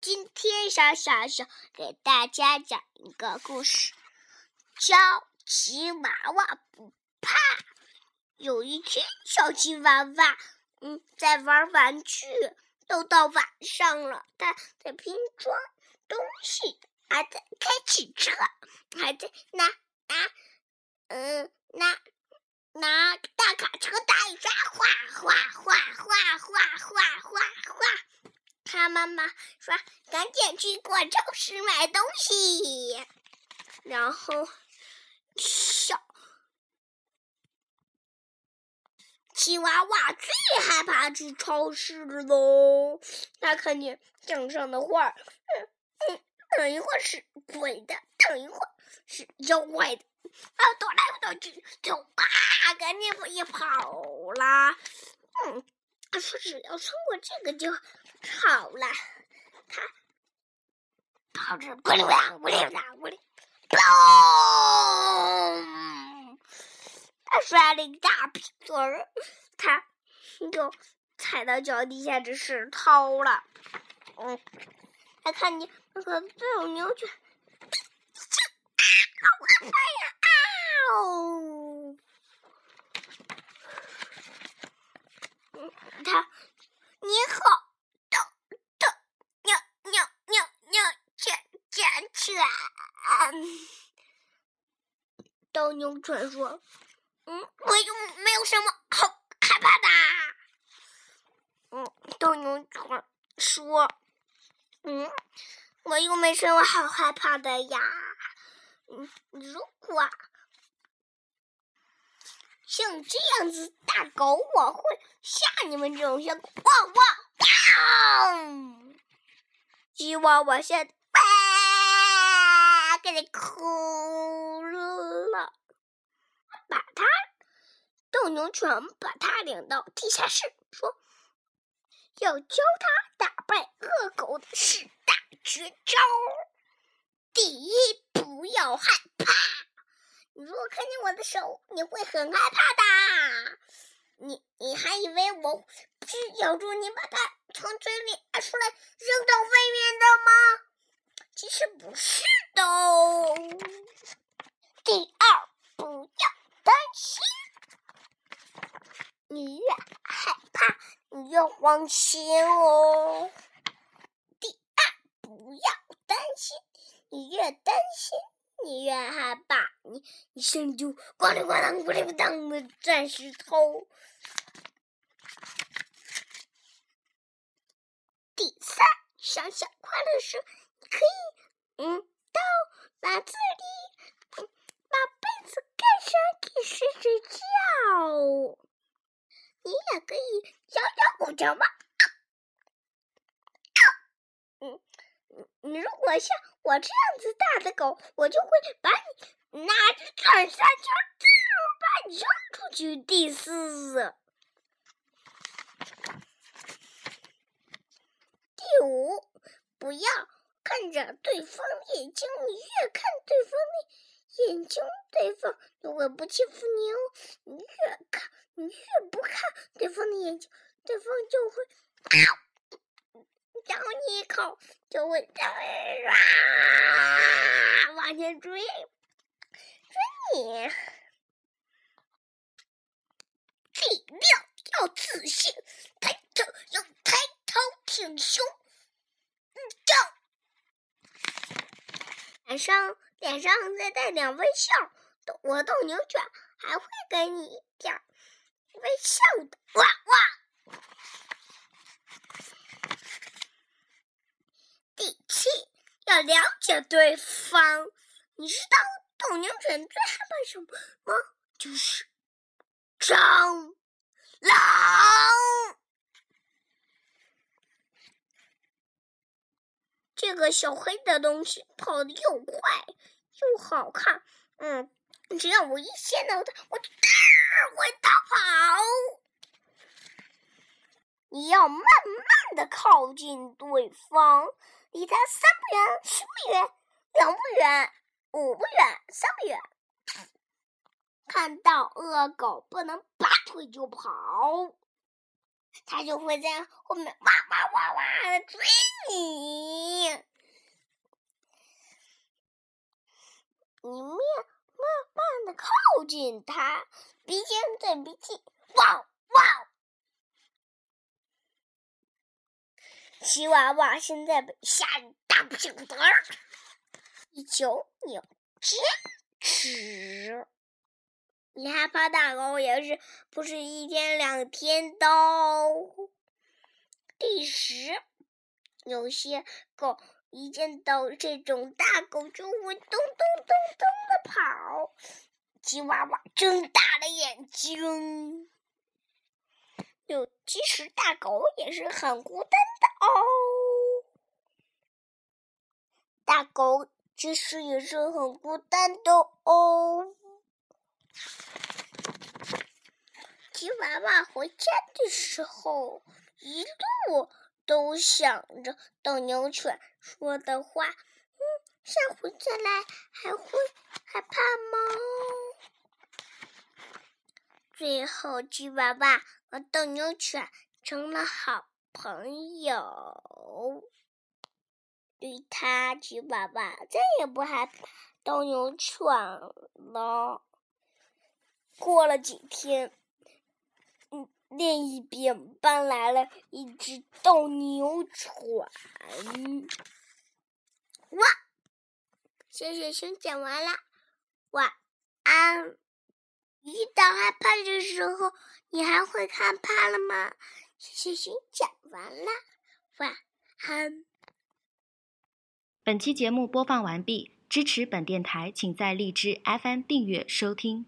今天小小小给大家讲一个故事，叫吉娃娃不怕。有一天，小吉娃娃嗯，在玩玩具，都到晚上了，他在拼装东西，还在开汽车，还在拿拿嗯，拿拿大卡车，大家画画画画画画画。他妈妈说：“赶紧去逛超市买东西。”然后，小吉娃娃最害怕去超市喽。他看见墙上的画，嗯嗯，等一会儿是鬼的，等一会儿是妖怪的，啊，躲来躲去，就啊，赶紧也跑啦。嗯，他说只要穿过这个就。好了，他跑着咕溜达咕溜达咕溜，嘣！他摔了一个大屁墩儿，他就踩到脚底下的石头了。嗯，他看见那个斗牛犬，好害怕呀！啊！嗯，他你好。斗牛犬说：“嗯，我又没有什么好害怕的。”嗯，斗牛犬说：“嗯，我又没什么好害怕的呀。嗯，如果像这样子大狗，我会吓你们这种小狗。汪汪汪！吉娃娃吓得。”给你哭了，把他斗牛犬把他领到地下室，说要教他打败恶狗的十大绝招。第一，不要害怕。你如果看见我的手，你会很害怕的。你你还以为我是咬住你，把它从嘴里拿出来扔到外面的吗？其实不是都。第二，不要担心，你越害怕，你越慌心哦。第二，不要担心，你越担心，你越害怕，你你身体就咣里咣当、咣里咣当的钻石头。第三，想想快乐时。可以，嗯，到篮子里，把被子盖上，去睡睡觉。你也可以摇摇狗叫吗？嗯，你如果像我这样子大的狗，我就会把你拿着转三圈，把你扔出去。第四，第五，不要。看着对方的眼睛，你越看对方的眼睛，对方就会不欺负你哦。你越看，你越不看对方的眼睛，对方就会咬你一口，就会啊往前追追你。第六，要自信，抬头要抬头挺胸，叫。脸上脸上再带点微笑，我斗牛犬还会给你一点微笑的。哇哇！第七，要了解对方。你知道斗牛犬最害怕什么吗？就是蟑螂。这个小黑的东西跑得又快又好看，嗯，只要我一见到它，我就会逃跑。你要慢慢的靠近对方，离他三步远、四步远、两步远、五步远、三步远。看到恶狗，不能拔腿就跑。他就会在后面哇哇哇哇的追你。你慢慢的靠近他鼻尖对鼻涕汪汪。吉娃娃现在被吓得大不股蛋一脚鸟坚持。你害怕大狗也是不是一天两天的？第十，有些狗一见到这种大狗就会咚咚咚咚的跑。吉娃娃睁大了眼睛。有其实大狗也是很孤单的哦。大狗其实也是很孤单的哦。吉娃娃回家的时候，一路都想着斗牛犬说的话。嗯，下回再来还会害怕吗？最后，吉娃娃和斗牛犬成了好朋友。对他，吉娃娃再也不害怕斗牛犬了。过了几天。嗯另一边搬来了一只斗牛犬。哇！小小熊讲完了，晚安。遇到害怕的时候，你还会害怕了吗？小小熊讲完了，晚安。本期节目播放完毕，支持本电台，请在荔枝 FM 订阅收听。